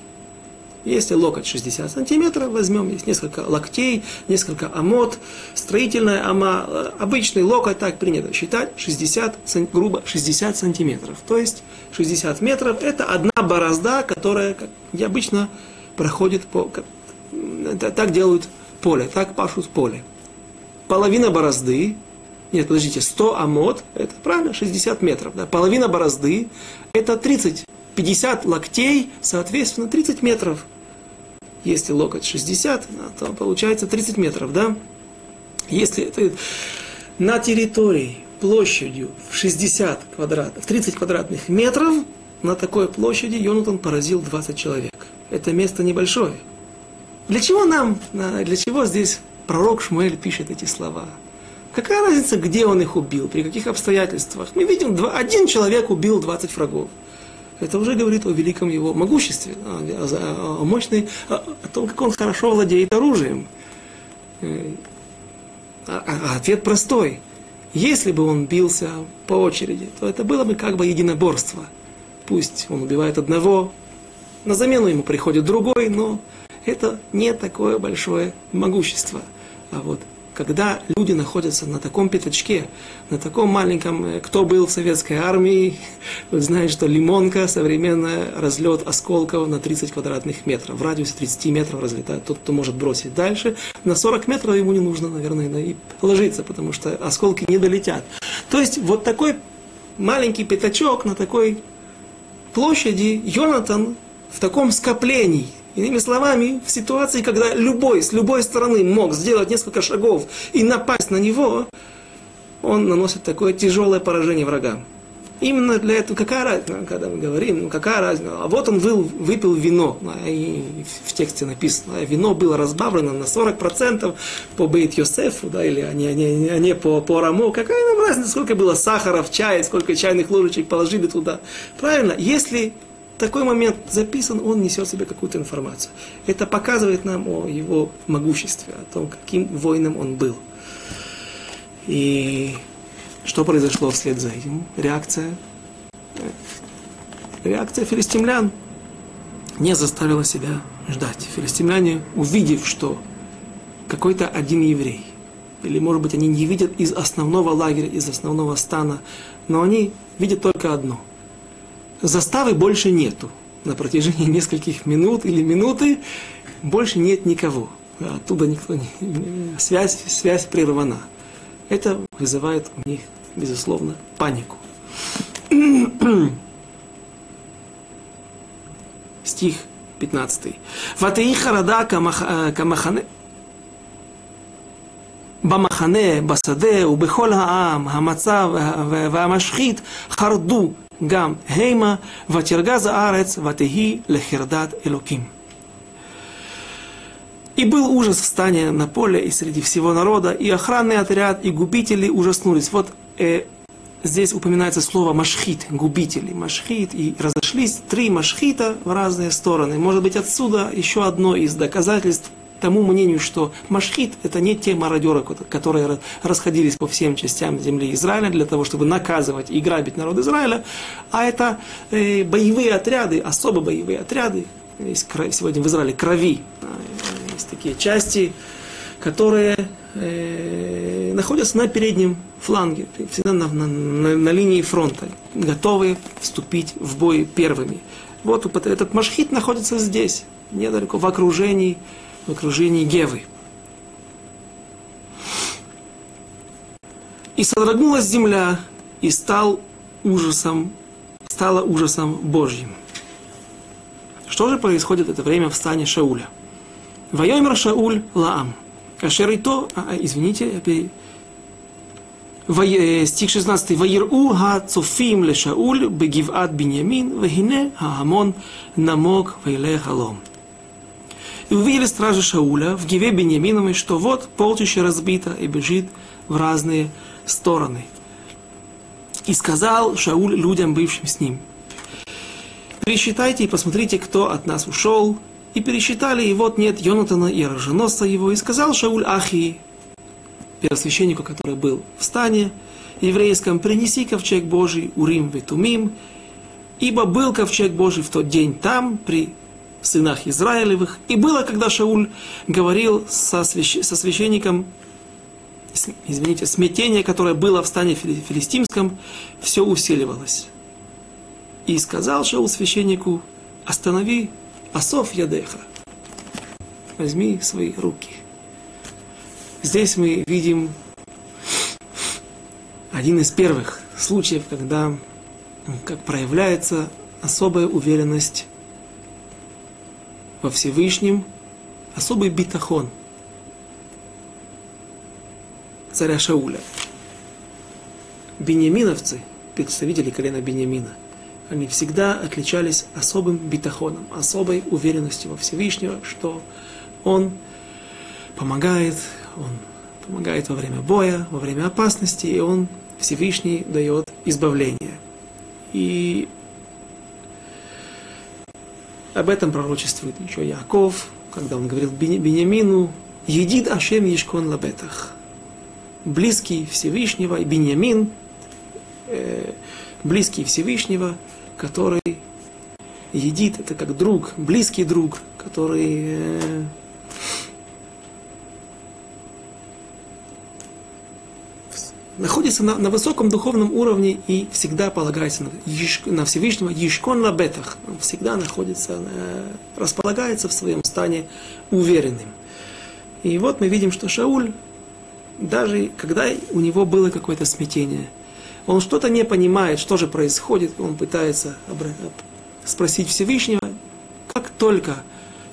Если локоть 60 сантиметров, возьмем, есть несколько локтей, несколько амот, строительная ама, э, обычный локоть, так принято считать, 60, грубо 60 сантиметров. То есть 60 метров – это одна борозда, которая, как обычно, проходит по... Так делают поле, так пашут поле. Половина борозды, нет, подождите, 100 амот, это правильно, 60 метров. Да? Половина борозды – это 30 50 локтей, соответственно, 30 метров. Если локоть 60, то получается 30 метров, да? Если это на территории площадью в 60 квадратов, 30 квадратных метров, на такой площади Йонатан поразил 20 человек. Это место небольшое. Для чего нам, для чего здесь пророк Шмуэль пишет эти слова? Какая разница, где он их убил, при каких обстоятельствах? Мы видим, один человек убил 20 врагов. Это уже говорит о великом его могуществе, о, о, мощной, о, о том, как он хорошо владеет оружием. Э, а, а ответ простой. Если бы он бился по очереди, то это было бы как бы единоборство. Пусть он убивает одного, на замену ему приходит другой, но это не такое большое могущество. А вот когда люди находятся на таком пятачке, на таком маленьком, э, кто был в советской армии, [laughs] вы что лимонка современная, разлет осколков на 30 квадратных метров. В радиусе 30 метров разлетает тот, кто может бросить дальше. На 40 метров ему не нужно, наверное, и ложиться, потому что осколки не долетят. То есть вот такой маленький пятачок на такой площади Йонатан в таком скоплении Иными словами, в ситуации, когда любой с любой стороны мог сделать несколько шагов и напасть на него, он наносит такое тяжелое поражение врагам. Именно для этого, какая разница, когда мы говорим, ну какая разница, а вот он выл, выпил вино, и в тексте написано, вино было разбавлено на 40% по Бейт Йосефу, да, или а не, а не, а не по, по Раму, какая нам разница, сколько было сахара в чае, сколько чайных ложечек положили туда. Правильно, если такой момент записан, он несет в себе какую-то информацию. Это показывает нам о его могуществе, о том, каким воином он был. И что произошло вслед за этим? Реакция. Реакция филистимлян не заставила себя ждать. Филистимляне, увидев, что какой-то один еврей, или, может быть, они не видят из основного лагеря, из основного стана, но они видят только одно – заставы больше нету. на протяжении [laughs] нескольких минут или минуты больше нет никого. Оттуда никто не... Связь, связь прервана. Это вызывает у них, безусловно, панику. [clears throat] Стих 15. Ватеи харада камахане במחנה, בשדה ובכל העם, המצב והמשחית חרדו גם המה, ותרגז הארץ ותהי לחרדת אלוקים. И был ужас в стане на поле и среди всего народа, и охранный отряд, и губители ужаснулись. Вот э, здесь упоминается слово машхит, губители, машхит, и разошлись три машхита в разные стороны. Может быть, отсюда еще одно из доказательств тому мнению, что Машхит это не те мародеры, которые расходились по всем частям земли Израиля для того, чтобы наказывать и грабить народ Израиля, а это э, боевые отряды, особо боевые отряды. Есть сегодня в Израиле крови. Есть такие части, которые э, находятся на переднем фланге, всегда на, на, на, на линии фронта, готовые вступить в бой первыми. Вот этот Машхит находится здесь, недалеко, в окружении в окружении Гевы. И содрогнулась земля, и стал ужасом, стала ужасом Божьим. Что же происходит в это время в стане Шауля? Вайомер Шауль Лаам. Кашер и то, а, извините, э, стих 16. Ваиру ха цофим ле Шауль бегиват Биньямин, вехине ха хамон намок вейле халом. И увидели стражи Шауля в Гиве Беньяминовой, что вот полчище разбито и бежит в разные стороны. И сказал Шауль людям, бывшим с ним, пересчитайте и посмотрите, кто от нас ушел. И пересчитали, и вот нет Йонатана и оруженосца его. И сказал Шауль Ахи, первосвященнику, который был в стане, еврейском, принеси ковчег Божий, Урим Ветумим, ибо был ковчег Божий в тот день там, при сынах Израилевых. И было, когда Шауль говорил со, свящ... со священником, извините, смятение, которое было в стане филистимском, все усиливалось. И сказал Шаул священнику, останови Асов Ядеха, возьми свои руки. Здесь мы видим один из первых случаев, когда как проявляется особая уверенность во Всевышнем особый битахон царя Шауля. Беньяминовцы, представители колена Беньямина, они всегда отличались особым битахоном, особой уверенностью во Всевышнего, что он помогает, он помогает во время боя, во время опасности, и он Всевышний дает избавление. И об этом пророчествует еще Яков, когда он говорил Беньямину, «Едид Ашем Ешкон Лабетах». Близкий Всевышнего, и Беньямин, э, близкий Всевышнего, который едит, это как друг, близкий друг, который э, находится на, на высоком духовном уровне и всегда полагается на, на Всевышнего, Ешкон Лабетах, он всегда находится, э, располагается в своем стане уверенным. И вот мы видим, что Шауль, даже когда у него было какое-то смятение, он что-то не понимает, что же происходит, он пытается спросить Всевышнего, как только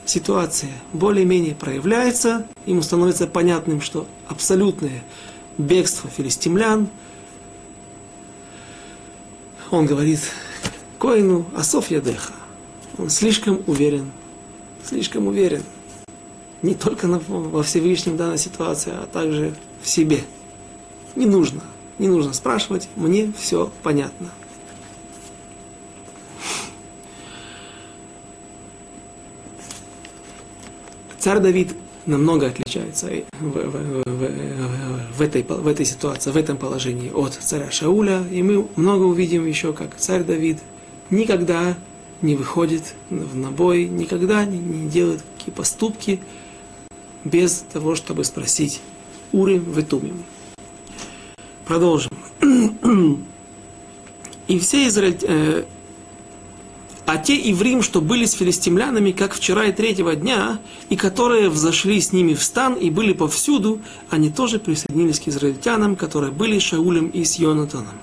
ситуация более-менее проявляется, ему становится понятным, что абсолютное бегство филистимлян, он говорит Коину Асоф Ядеха. Он слишком уверен, слишком уверен. Не только на, во Всевышнем данной ситуации, а также в себе. Не нужно, не нужно спрашивать, мне все понятно. Царь Давид намного отличается в, в, в, в, этой, в этой ситуации, в этом положении от царя Шауля. И мы много увидим еще, как царь Давид никогда не выходит в набой, никогда не, не делает какие поступки без того, чтобы спросить Урим Ветумим. Продолжим. [clears throat] И все израиль... А те иврим, что были с филистимлянами, как вчера и третьего дня, и которые взошли с ними в стан и были повсюду, они тоже присоединились к израильтянам, которые были Шаулем и с Йонатаном.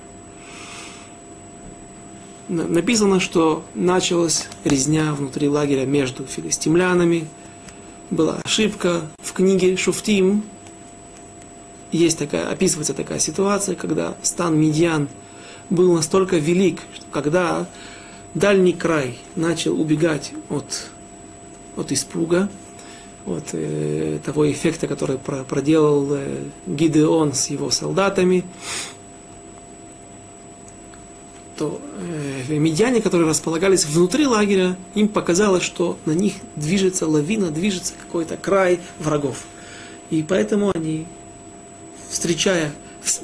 Написано, что началась резня внутри лагеря между филистимлянами. Была ошибка в книге Шуфтим. Есть такая, описывается такая ситуация, когда стан Медьян был настолько велик, что когда дальний край начал убегать от, от испуга, от э, того эффекта, который про, проделал э, Гидеон с его солдатами, то э, медиане, которые располагались внутри лагеря, им показалось, что на них движется лавина, движется какой-то край врагов. И поэтому они, встречая,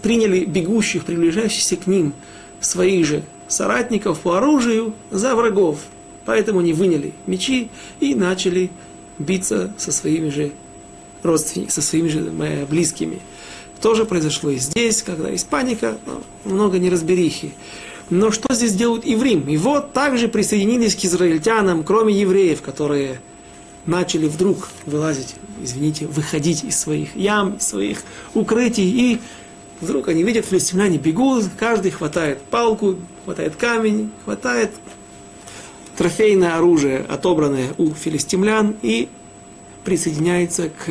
приняли бегущих, приближающихся к ним, своих же соратников по оружию за врагов. Поэтому они выняли мечи и начали биться со своими же родственниками, со своими же э, близкими. Тоже произошло и здесь, когда есть паника, много неразберихи. Но что здесь делают иврим? И вот также присоединились к израильтянам, кроме евреев, которые начали вдруг вылазить, извините, выходить из своих ям, из своих укрытий и Вдруг они видят, филистимляне бегут, каждый хватает палку, хватает камень, хватает трофейное оружие, отобранное у филистимлян, и присоединяется к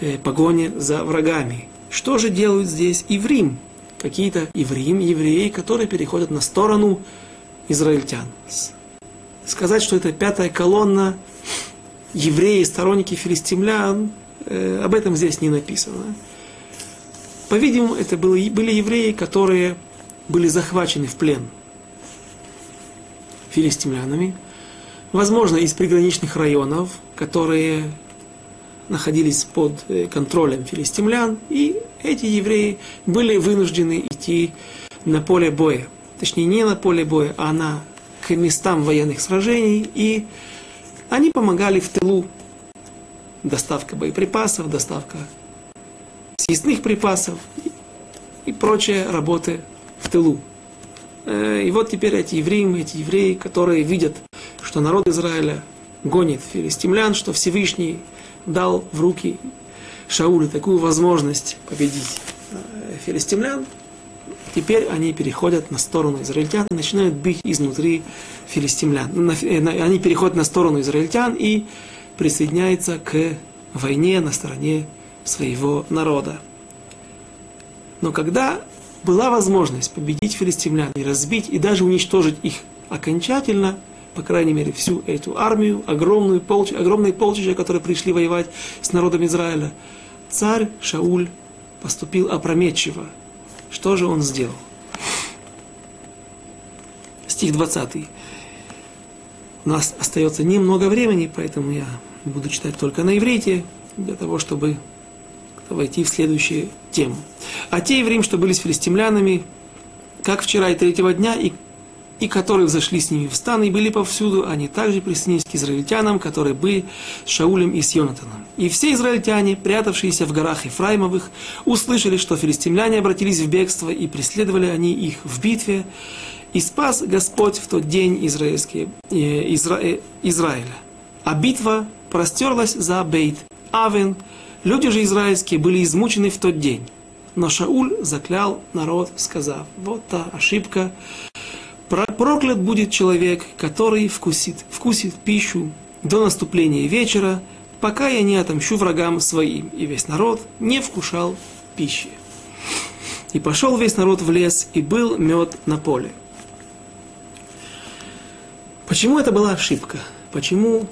э, погоне за врагами. Что же делают здесь иврим? Какие-то иврим, евреи, которые переходят на сторону израильтян. Сказать, что это пятая колонна евреи, сторонники филистимлян, э, об этом здесь не написано. По-видимому, это были, были евреи, которые были захвачены в плен филистимлянами, возможно, из приграничных районов, которые находились под э, контролем филистимлян, и эти евреи были вынуждены идти на поле боя. Точнее, не на поле боя, а на, к местам военных сражений, и они помогали в тылу. Доставка боеприпасов, доставка съестных припасов и прочие работы в тылу. Э, и вот теперь эти евреи, эти евреи, которые видят, что народ Израиля гонит филистимлян, что Всевышний дал в руки Шаулю такую возможность победить э, филистимлян, теперь они переходят на сторону израильтян и начинают бить изнутри филистимлян. Э, они переходят на сторону израильтян и присоединяются к войне на стороне своего народа. Но когда была возможность победить филистимлян и разбить и даже уничтожить их окончательно, по крайней мере, всю эту армию, огромную полч... огромные полчища, которые пришли воевать с народом Израиля, царь Шауль поступил опрометчиво. Что же он сделал? Стих 20. У нас остается немного времени, поэтому я буду читать только на иврите, для того, чтобы войти в следующую тему. А те евреи, что были с филистимлянами, как вчера и третьего дня, и, и которые взошли с ними в стан и были повсюду, они также присоединились к израильтянам, которые были с Шаулем и с Йонатаном. И все израильтяне, прятавшиеся в горах Ефраимовых, услышали, что филистимляне обратились в бегство, и преследовали они их в битве, и спас Господь в тот день израильский, э, Изра, э, Израиля. А битва простерлась за Бейт Авен, Люди же израильские были измучены в тот день. Но Шауль заклял народ, сказав, вот та ошибка, проклят будет человек, который вкусит, вкусит пищу до наступления вечера, пока я не отомщу врагам своим. И весь народ не вкушал пищи. И пошел весь народ в лес, и был мед на поле. Почему это была ошибка? Почему?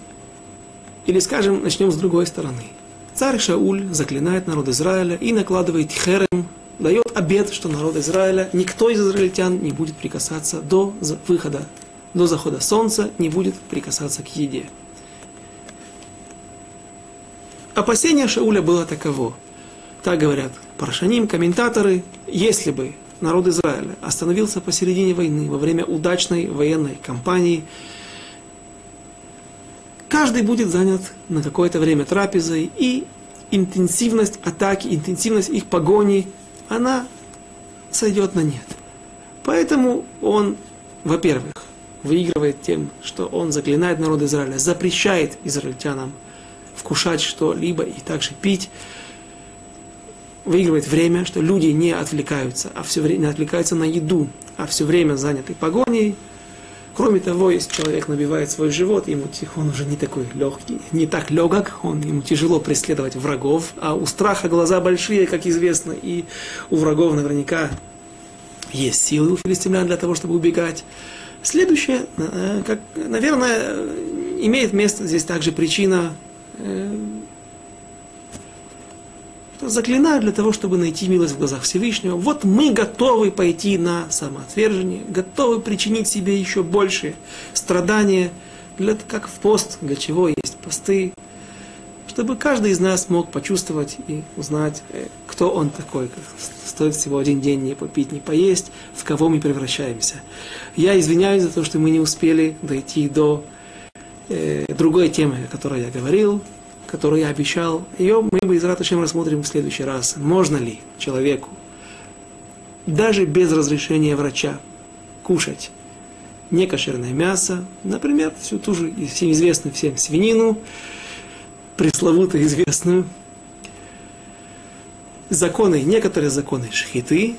Или, скажем, начнем с другой стороны. Царь Шауль заклинает народ Израиля и накладывает херем, дает обед, что народ Израиля, никто из израильтян не будет прикасаться до выхода, до захода солнца, не будет прикасаться к еде. Опасение Шауля было таково. Так говорят парашаним, комментаторы, если бы народ Израиля остановился посередине войны во время удачной военной кампании, каждый будет занят на какое-то время трапезой, и интенсивность атаки, интенсивность их погони, она сойдет на нет. Поэтому он, во-первых, выигрывает тем, что он заклинает народ Израиля, запрещает израильтянам вкушать что-либо и также пить, выигрывает время, что люди не отвлекаются, а все время не отвлекаются на еду, а все время заняты погоней. Кроме того, если человек набивает свой живот, ему он уже не такой легкий, не так легок, он, ему тяжело преследовать врагов, а у страха глаза большие, как известно, и у врагов наверняка есть силы у филистимлян для того, чтобы убегать. Следующее, э, как, наверное, имеет место здесь также причина э, заклинают для того, чтобы найти милость в глазах Всевышнего. Вот мы готовы пойти на самоотвержение, готовы причинить себе еще больше страдания, для, как в пост, для чего есть посты, чтобы каждый из нас мог почувствовать и узнать, э, кто он такой. Стоит всего один день не попить, не поесть, в кого мы превращаемся. Я извиняюсь за то, что мы не успели дойти до э, другой темы, о которой я говорил, которую я обещал, ее мы бы из Раташем рассмотрим в следующий раз. Можно ли человеку, даже без разрешения врача, кушать некошерное мясо, например, всю ту же всем известную всем свинину, пресловутую известную, законы, некоторые законы шхиты,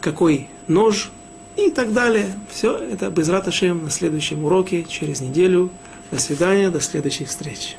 какой нож и так далее. Все это без на следующем уроке через неделю. До свидания, до следующих встреч.